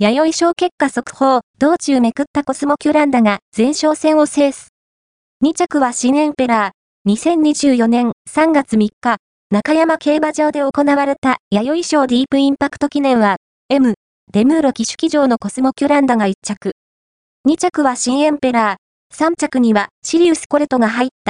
弥生賞結果速報、道中めくったコスモキュランダが前哨戦を制す。2着は新エンペラー、2024年3月3日、中山競馬場で行われた弥生賞ディープインパクト記念は、M、デムーロ騎手騎乗のコスモキュランダが1着。2着は新エンペラー、3着にはシリウスコレトが入った